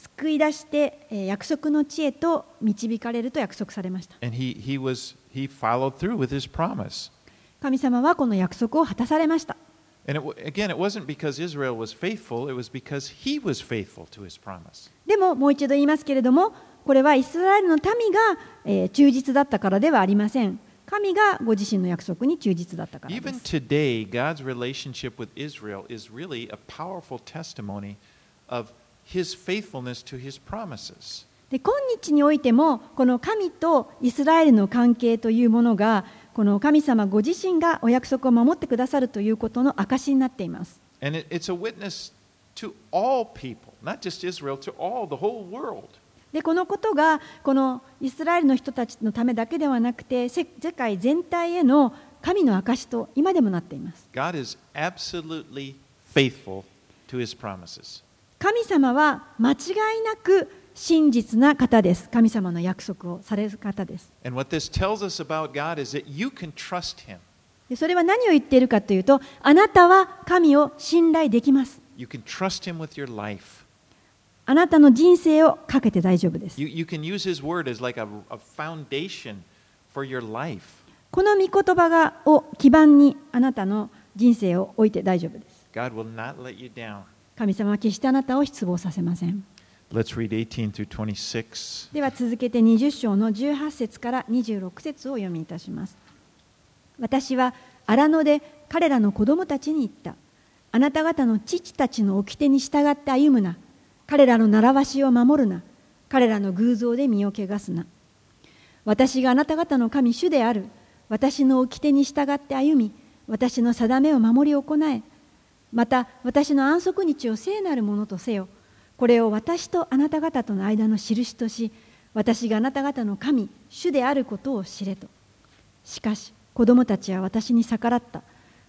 救い出して約束の地へと導かれると約束されました。神様はこの約束を果たされました。でももう一度言いますけれども、これはイスラエルの民が忠実だったからではありません。神がご自身の約束に忠実だったからです。今日においてもこの神とイスラエルの関係というものがこの神様ご自身がお約束を守ってくださるということの証になっています。このことがこのイスラエルの人たちのためだけではなくて世界全体への神の証と今でもなっています。God is absolutely faithful to his promises. 神様は間違いなく真実な方です神様の約束をされる方ですそれは何を言っているかというとあなたは神を信頼できます You can trust him with your life. あなたの人生をかけて大丈夫です You, you can use his word as like a, a foundation for your life. この御言葉がを基盤にあなたの人生を置いて大丈夫です神様は決してあなたを失望させません。Let's read 18 through 26. では続けて20章の18節から26節をお読みいたします。私は荒野で彼らの子供たちに言った。あなた方の父たちの掟に従って歩むな。彼らの習わしを守るな。彼らの偶像で身を汚すな。私があなた方の神主である。私の掟に従って歩み私の定めを守り行えまた私の安息日を聖なるものとせよこれを私とあなた方との間の印とし私があなた方の神主であることを知れと。しかし子供たちは私に逆らった。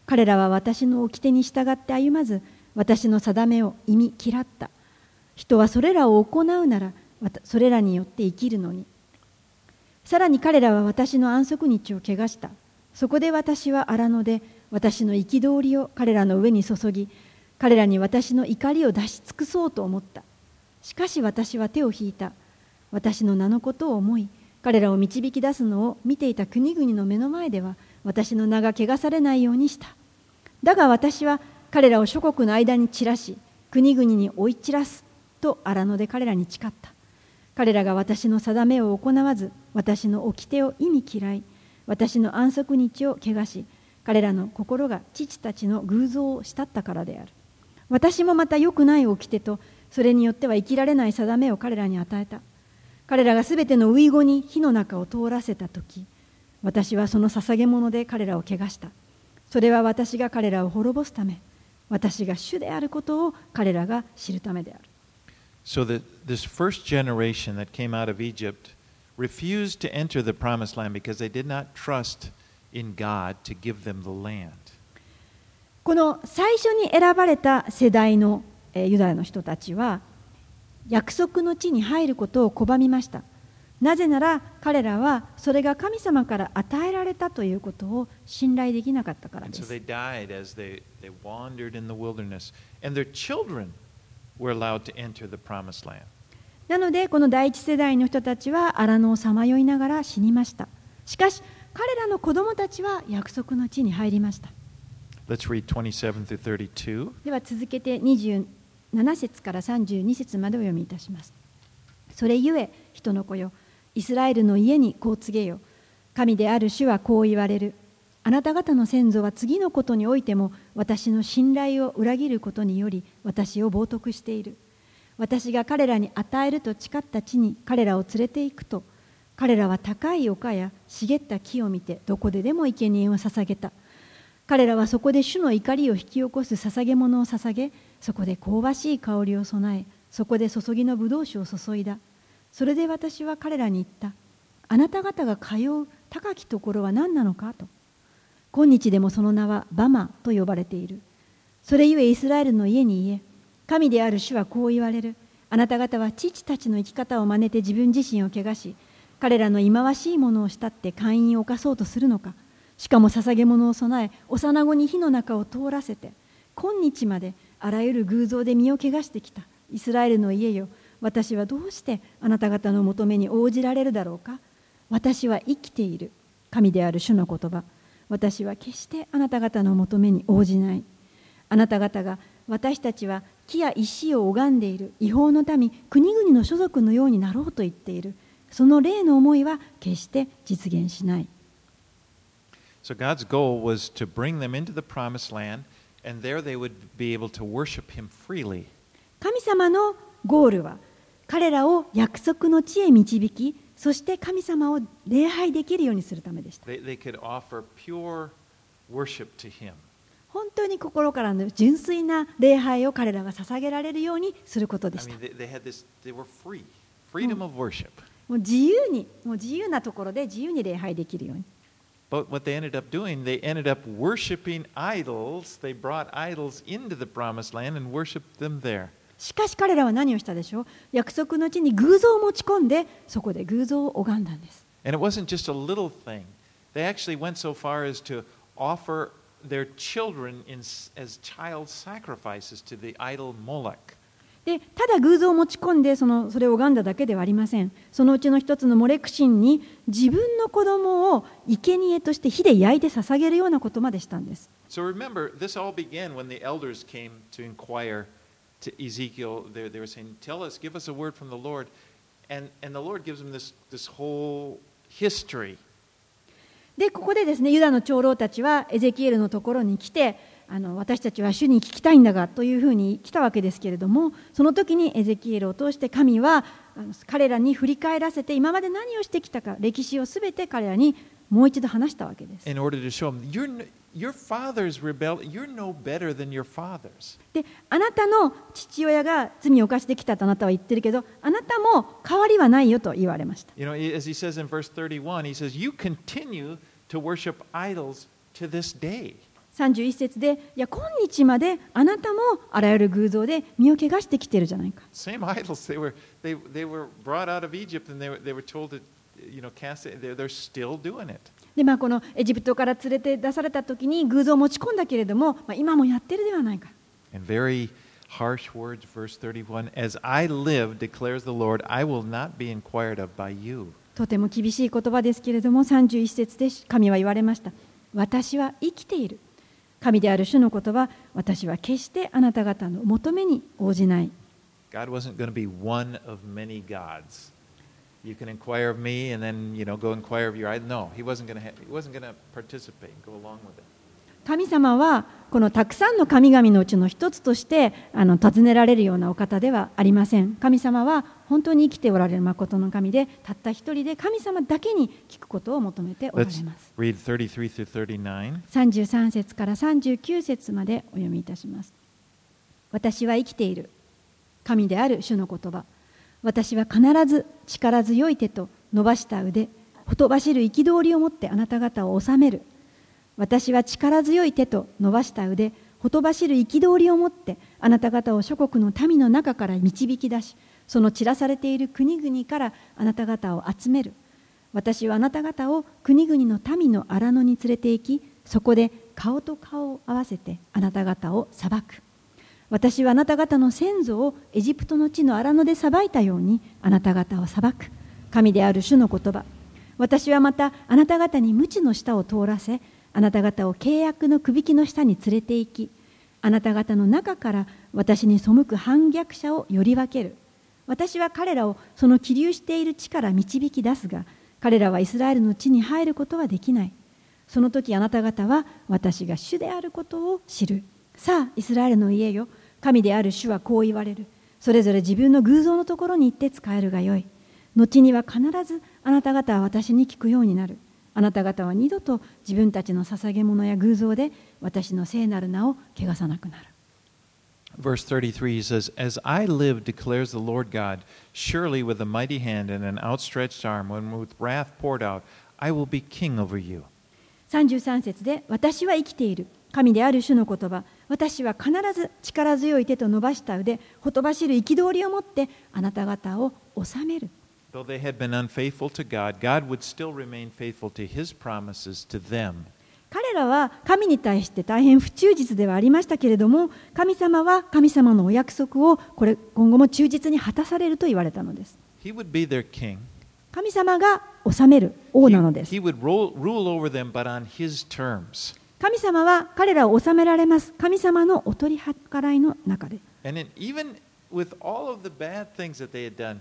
彼らは私の掟に従って歩まず私の定めを意味嫌った。人はそれらを行うならそれらによって生きるのに。さらに彼らは私の安息日を汚した。そこで私は荒野で私の憤りを彼らの上に注ぎ彼らに私の怒りを出し尽くそうと思った。しかし私は手を引いた。私の名のことを思い彼らを導き出すのを見ていた国々の目の前では私の名が汚されないようにした。だが私は彼らを諸国の間に散らし国々に追い散らすと荒野で彼らに誓った。彼らが私の定めを行わず私の掟を意味嫌い私の安息日を汚し彼らの心が父たちの偶像を慕ったからである。私もまた良くない掟とそれによっては生きられない定めを彼らに与えた。彼らがすべての遺語に火の中を通らせた時私はその捧げ物で彼らを汚した。それは私が彼らを滅ぼすため私が主であることを彼らが知るためである。So that this first generation that came out of Egypt refused to enter the promised land because they did not trust この最初に選ばれた世代のユダヤの人たちは約束の地に入ることを拒みましたなぜなら彼らはそれが神様から与えられたということを信頼できなかったからです。なので、この第一世代の人たちは荒野をさまよいながら死にました。しかし、彼らの子供たちは約束の地に入りました。Let's read 27 through 32. では続けて27節から32節までお読みいたします。それゆえ人の子よイスラエルの家にこう告げよ神である主はこう言われるあなた方の先祖は次のことにおいても私の信頼を裏切ることにより私を冒涜している私が彼らに与えると誓った地に彼らを連れて行くと彼らは高い丘や茂った木を見てどこででも生贄を捧げた。彼らはそこで主の怒りを引き起こす捧げ物を捧げそこで香ばしい香りを備えそこで注ぎの葡萄酒を注いだ。それで私は彼らに言った。あなた方が通う高きところは何なのかと。今日でもその名はバマと呼ばれている。それゆえイスラエルの家に言え。神である主はこう言われる。あなた方は父たちの生き方を真似て自分自身を汚し彼らの忌まわしいものを慕って会員を犯そうとするのか。しかも捧げ物を備え幼子に火の中を通らせて今日まであらゆる偶像で身を汚してきたイスラエルの家よ私はどうしてあなた方の求めに応じられるだろうか。私は生きている神である主の言葉。私は決してあなた方の求めに応じない。あなた方が私たちは木や石を拝んでいる違法の民国々の所属のようになろうと言っている。その例の思いは決して実現しない。So God's goal was to bring them into the promised land and there they would be able to worship him freely. 神様のゴールは彼らを約束の地へ導き、そして神様を礼拝できるようにするためでした。本当に心からの純粋な礼拝を彼らが捧げられるようにすることでした。もう自由に、もう自由なところで自由に礼拝できるように。But what they ended up doing, they ended up worshiping idols. They brought idols into the promised land and worshiped them there. しかし彼らは何をしたでしょう約束の地に偶像を持ち込んでそこで偶像を拝んだんです。And it wasn't just a little thing. They actually went so far as to offer their children in, as child sacrifices to the idol Moloch. でただ偶像を持ち込んでそのそれを拝んだだけではありません。そのうちの一つのモレクシンに自分の子供を生贄として火で焼いて捧げるようなことまでしたんです。So remember, this all began when the elders came to inquire to Ezekiel, they, they were saying, Tell us, give us a word from the Lord. And, and the Lord gives them this, this whole history. でここでですねユダの長老たちはエゼキエルのところに来てあの私たちは主に聞きたいんだがというふうに来たわけですけれどもその時にエゼキエルを通して神は彼らに振り返らせて今まで何をしてきたか歴史をすべて彼らにもう一度話したわけです。your father's you're no better than your fathers. であなたの父親が罪を犯してきたとあなたは言ってるけどあなたも変わりはないよと言われました。You know, as he says in verse 31, he says, You continue to worship idols to this day. 31節でいや今日まであなたもあらゆる偶像で身を汚してきてるじゃないか。Same idols. They were, they, they were brought out of Egypt and they were, they were told to, you know, cast it. They're, they're still doing it. でまあ、このエジプトから連れて出された時に偶像を持ち込んだけれども、まあ、今もやってるではないか。And very harsh words, verse 31 As I live, declares the Lord, I will not be inquired of by you. とても厳しい言葉ですけれども31節で神は言われました私は生きている神である主の言葉私は決してあなた方の求めに応じない God wasn't going to be one of many gods. You can inquire of me and then, you know, go inquire of your idol. No, he wasn't going to, ha- he wasn't going to participate and go along with it. 神様はこのたくさんの神々のうちの一つとしてあの尋ねられるようなお方ではありません神様は本当に生きておられる誠の神でたった一人で神様だけに聞くことを求めておられます。Read 33 through 39. 33節から39節までお読みいたします。私は生きている神である主の言葉。私は必ず力強い手と伸ばした腕ほとばしる憤りを持ってあなた方を治める。私は力強い手と伸ばした腕ほとばしる憤りを持ってあなた方を諸国の民の中から導き出しその散らされている国々からあなた方を集める。私はあなた方を国々の民の荒野に連れて行きそこで顔と顔を合わせてあなた方を裁く。私はあなた方の先祖をエジプトの地の荒野で裁いたようにあなた方を裁く。神である主の言葉。私はまたあなた方に無知の下を通らせあなた方を契約のくびきの下に連れて行きあなた方の中から私に背く反逆者をより分ける。私は彼らをその起立している地から導き出すが彼らはイスラエルの地に入ることはできない。その時あなた方は私が主であることを知る。さあイスラエルの家よ。神である主はこう言われる。それぞれ自分の偶像のところに行って使えるがよい。後には必ずあなた方は私に聞くようになる。あなた方は二度と自分たちの捧げ物や偶像で私の聖なる名を汚さなくなる。Verse 33, he says, As I live, declares the Lord God, surely with a mighty hand and an outstretched arm, and with wrath poured out, I will be king over you. 33節で私は生きている神である主の言葉私は必ず力強い手と伸ばした腕ほとばしる憤りを持ってあなた方を治める Though they had been unfaithful to God, God would still remain faithful to his promises to them. 彼らは神に対して大変不忠実ではありましたけれども神様は神様のお約束をこれ今後も忠実に果たされると言われたのです.神様が治める王なのです he would rule, rule over them, but on his terms. 神様は彼らを治められます神様のお取り計らいの中で with all of the bad things that they had done,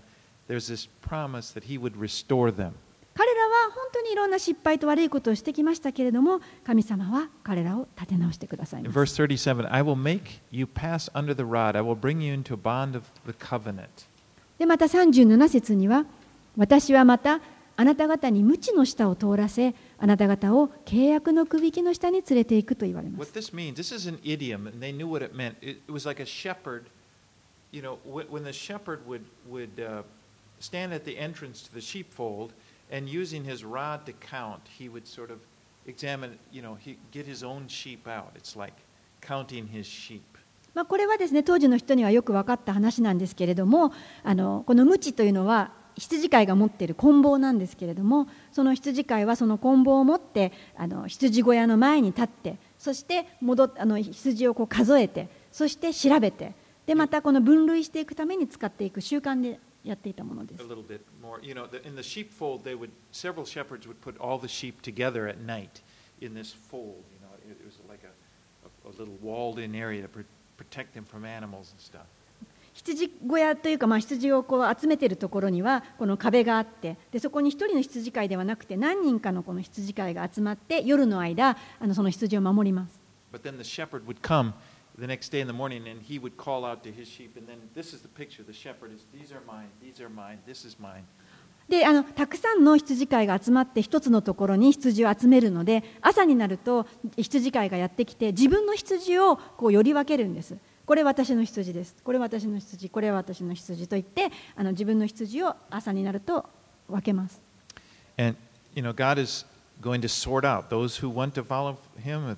there's this promise that he would restore them. 彼らは本当にいろんな失敗と悪いことをしてきましたけれども神様は彼らを立て直してください verse 37, I will make you pass under the rod, I will bring you into a bond of the covenant. でまた37節には私はまたあなた方に無知の下を通らせあなた方を契約のくびきの下に連れていくと言われます What this means, this is an idiom, and they knew what it meant. It, was like a shepherd, you know, when, when the shepherd would, would uh, stand at the entrance to the sheepfold and using his rod to count, he would sort of examine, you know, he get his own sheep out. It's like counting his sheep. まあ、これはですね当時の人にはよく分かった話なんですけれどもあのこの無知というのは羊飼いが持っている棍棒なんですけれどもその羊飼いはその棍棒を持ってあの羊小屋の前に立ってそして戻っあの羊をこう数えてそして調べてでまたこの分類していくために使っていく習慣でやっていたものです A。little bit more, you know, the, in the sheepfold, they would, several shepherds would put all the sheep together at night in this fold. You know, it, it was like a, a, a little walled-in area to pr- protect them from animals and stuff. 羊小屋というか、まあ、羊をこう集めているところにはこの壁があってでそこに一人の羊飼いではなくて何人かのこの羊飼いが集まって夜の間あのその羊を守ります But then the shepherd would come, the next day in the morning, and he would call out to his sheep, and then this is the picture. The shepherd is, these are mine, these are mine, this is mine. であのたくさんの羊飼いが集まって一つのところに羊を集めるので朝になると羊飼いがやってきて自分の羊をこうより分けるんですこれ私の羊ですこれ私の羊これは私の羊と言ってあの自分の羊を朝になると分けます And, you know, God is going to sort out those who want to follow him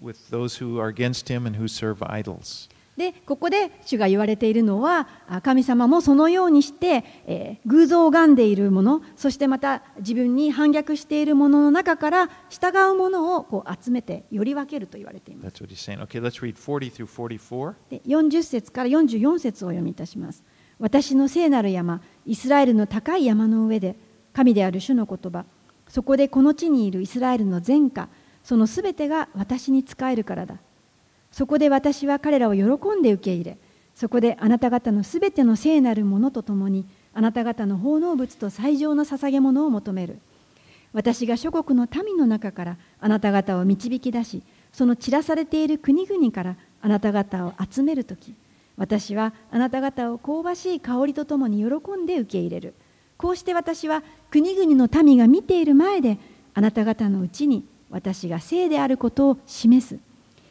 with, with those who are against him and who serve idols. でここで主が言われているのはあ神様もそのようにして、えー偶像を拝んでいるものそしてまた自分に反逆しているものの中から従うものをこう集めてより分けると言われています. Okay, let's read 40 through 44. で40節から44節をお読みいたします私の聖なる山イスラエルの高い山の上で神である主の言葉そこでこの地にいるイスラエルの全家そのすべてが私に仕えるからだ。そこで私は彼らを喜んで受け入れそこであなた方のすべての聖なるものとともにあなた方の奉納物と最上の捧げ物を求める。私が諸国の民の中からあなた方を導き出しその散らされている国々からあなた方を集めるとき私はあなた方を香ばしい香りとともに喜んで受け入れる。こうして私は国々の民が見ている前であなた方のうちに私が聖であることを示す。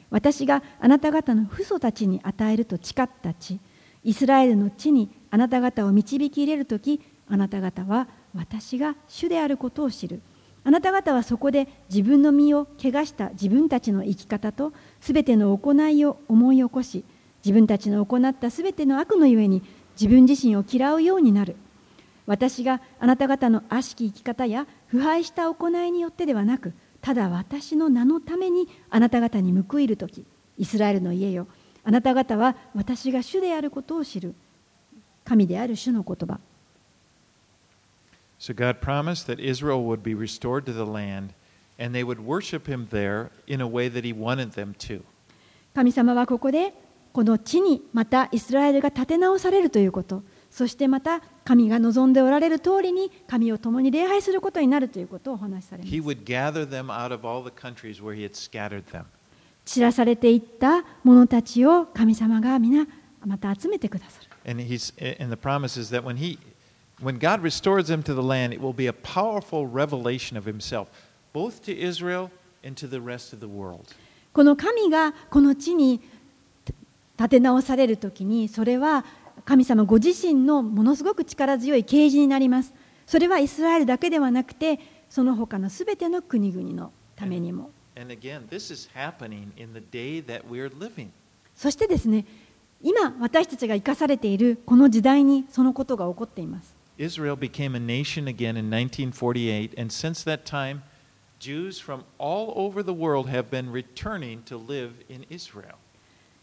私があなた方の父祖たちに与えると誓った地。イスラエルの地にあなた方を導き入れるときあなた方は私が主であることを知る。あなた方はそこで自分の身を汚した自分たちの生き方とすべての行いを思い起こし自分たちの行ったすべての悪のゆえに自分自身を嫌うようになる。私があなた方の悪しき生き方や腐敗した行いによってではなくただ私の名のためにあなた方に報いるときイスラエルの家よあなた方は私が主であることを知る神である主の言葉 So God promised that Israel would be restored to the land and they would worship him there in a way that he wanted them to. 神様はここでこの地にまたイスラエルが立て直されるということそしてまた神が望んでおられる通りに神を共に礼拝することになるということをお話しされます.散らされていった者たちを神様が皆また集めてくださる And he's and the promise is that when he when God restores them to the land, it will be a powerful revelation of himself, both to Israel and to the rest of the world. この神がこの地に立て直される時にそれは神様ご自身のものすごく力強い啓示になりますそれはイスラエルだけではなくてその他のすべての国々のためにも.そしてですね今私たちが生かされているこの時代にそのことが起こっています Israel became a nation again in 1948, and since that time, Jews from all over the world have been returning to live in Israel.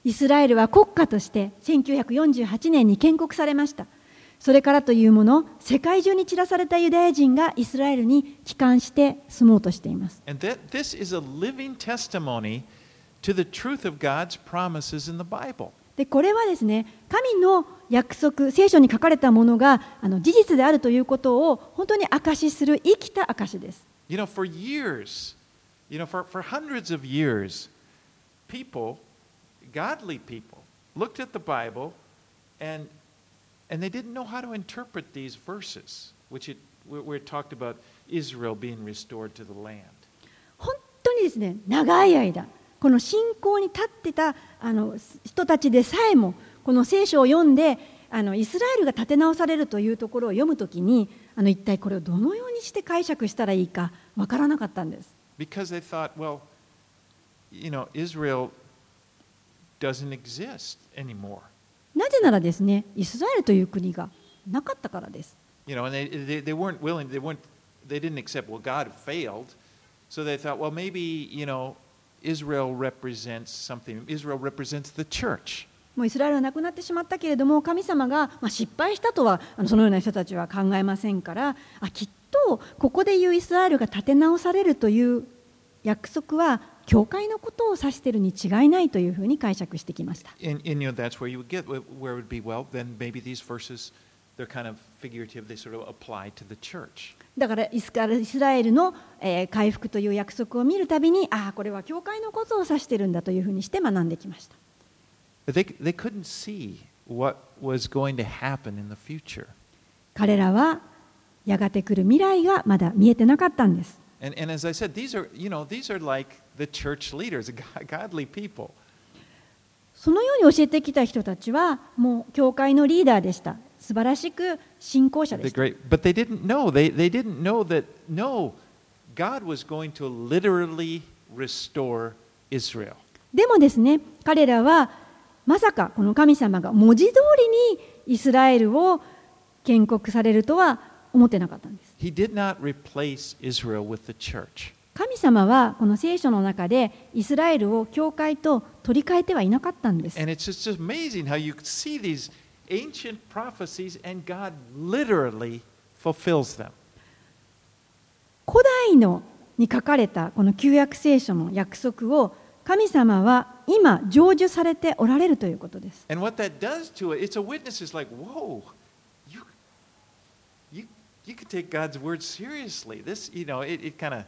イスラエルは国家として1948年に建国されましたそれからというもの世界中に散らされたユダヤ人がイスラエルに帰還して住もうとしています And that this is a living testimony to the truth of God's promises in the Bible. でこれはですね神の約束聖書に書かれたものがあの事実であるということを本当に証しする生きた証です You know, for years, you know, for, for hundreds of years, people, godly people, looked at the Bible and, and they didn't know how to interpret these verses, which it, where, it talked about Israel being restored to the land. 本当にですね長い間この信仰に立ってたあの人たちでさえもこの聖書を読んであのイスラエルが立て直されるというところを読むときにあの一体これをどのようにして解釈したらいいかわからなかったんです Because they thought, well, you know, Israel なぜならですね、イスラエルという国がなかったからです。もうイスラエルはなくなってしまったけれども、神様が失敗したとは、そのような人たちは考えませんから、あきっとここでいうイスラエルが立て直されるという約束は教会のことを指しているに違いないというふうに解釈してきました。だからイス,ラエルの、えー、回復という約束を見るたびに、ああ、これは教会のことを指しているんだというふうにして学んできました。彼らはやがて来る未来がまだ見えてなかったんです。And, as I said, these are, you know, these are like the church leaders, godly people. そのように教えてきた人たちはもう教会のリーダーでした。素晴らしく信仰者でした。でもですね、彼らはまさかこの神様が文字通りにイスラエルを建国されるとは思ってなかったんです。He did not replace Israel with the church. 神様はこの聖書の中でイスラエルを教会と取り替えてはいなかったんです。And it's just amazing how you see these ancient prophecies and God literally fulfills them. 古代のに書かれたこの旧約聖書の約束を神様は今成就されておられるということです。And what that does to it, it's a witness. It's like, whoa, you, can take God's word seriously. This, you know, it, it kind of,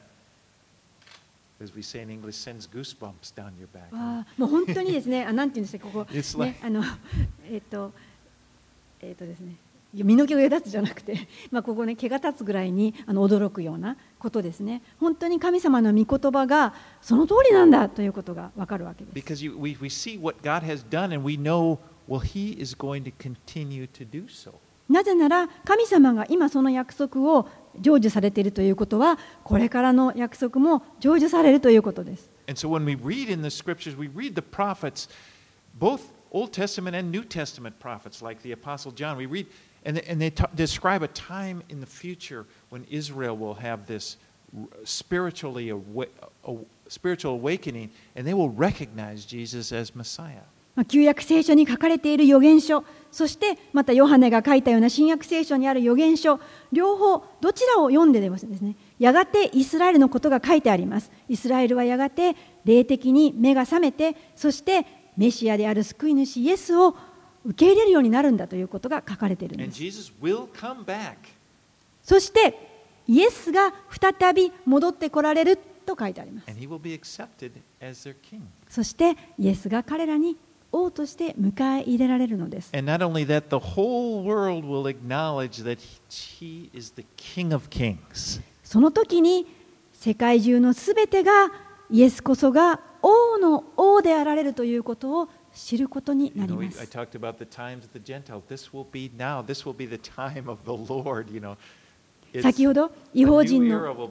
as we say in English, sends goosebumps down your back. もう本当にですね、あなんていうんですか、ここ、あの、えっ、と、えっ、とですね、身の毛が立つじゃなくて、まあ、ここね、毛が立つぐらいにあの驚くようなことですね。本当に神様の御言葉がその通りなんだということがわかるわけです。Because you, we, we see what God has done and we know, well, He is going to continue to do so. なぜなら神様が今その約束を成就されているということはこれからの約束も成就されるということです。And so when we read in the scriptures, we read the prophets, both Old Testament and New Testament prophets, like the Apostle John. We read, and they, and they t- describe a time in the future when Israel will have this spiritually awa- a, spiritual awakening, and they will recognize Jesus as Messiah. まあ旧約聖書に書かれている預言書そしてまたヨハネが書いたような新約聖書にある預言書両方どちらを読んででもですねやがてイスラエルのことが書いてありますイスラエルはやがて霊的に目が覚めてそしてメシアである救い主イエスを受け入れるようになるんだということが書かれているんです.そしてイエスが再び戻ってこられると書いてあります.そしてイエスが彼らに王として迎え入れられるのです。その時に世界中のすべてがイエスこそが王の王であられるということを知ることになります。先ほど、違法人の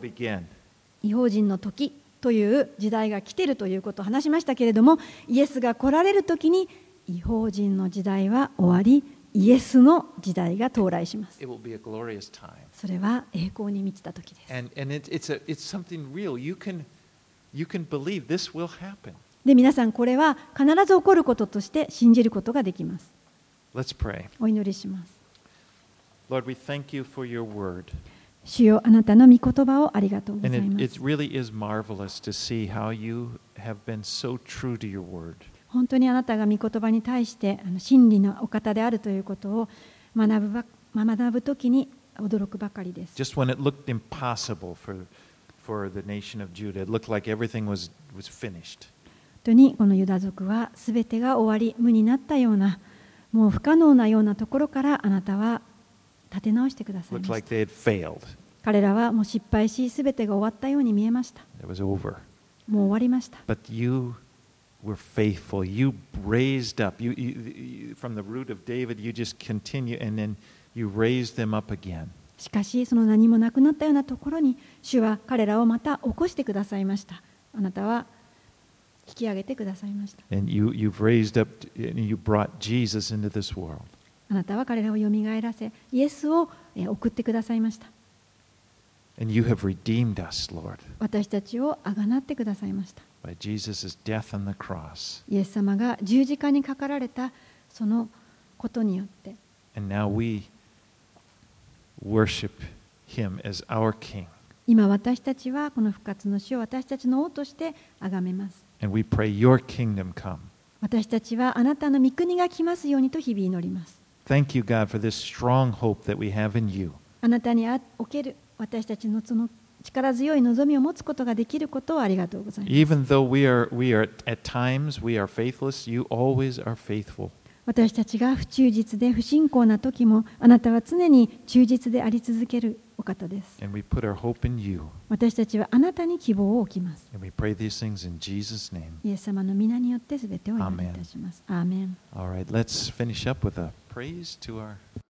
違法人の時。という時代が来ているということを話しましたけれどもイエスが来られる時に違法人の時代は終わりイエスの時代が到来します。それは栄光に満ちた時です。で皆さんこれは必ず起こることとして信じることができます。お祈りします。Lord, we thank you for your word. 主よあなたの御言葉をありがとうございます。本当にあなたが御言葉に対して真理のお方であるということを学ぶときに驚くばかりです。本当にこのユダ族はすべてが終わり無になったようなもう不可能なようなところからあなたは立て直してください Looked like た they had failed. 彼らはもう失敗しすべてが終わったように見えました It was over. もう終わりました But you were faithful. You raised up. You, you, from the root of David, you just continue, and then you raised them up again. しかしその何もなくなったようなところに主は彼らをまた起こしてくださいましたあなたは引き上げてくださいました And you, you've raised up, and you brought Jesus into this world. あなたは彼らをよみがえらせイエスをえー送ってくださいました And you have redeemed us, Lord, 私たちをあがなってくださいました by Jesus' death on the cross. イエス様が十字架にかかられたそのことによって And now we worship him as our King. 今私たちはこの復活の主を私たちの王として崇めます And we pray your kingdom come. 私たちはあなたの御国が来ますようにと日々祈ります Thank you, God, for this strong hope that we have in you. あなたにあおける私たちのその力強い望みを持つことができることをありがとうございます。Even though we are, we are at times we are faithless, you always are faithful. 私たちが不忠実で不信仰な時もあなたは常に忠実であり続けるお方です。And we put our hope in you. 私たちはあなたに希望を置きます。And we pray these things in Jesus' name. イエス様の皆によってすべてをお祈りいたします。アーメン All right, let's finish up with a praise to our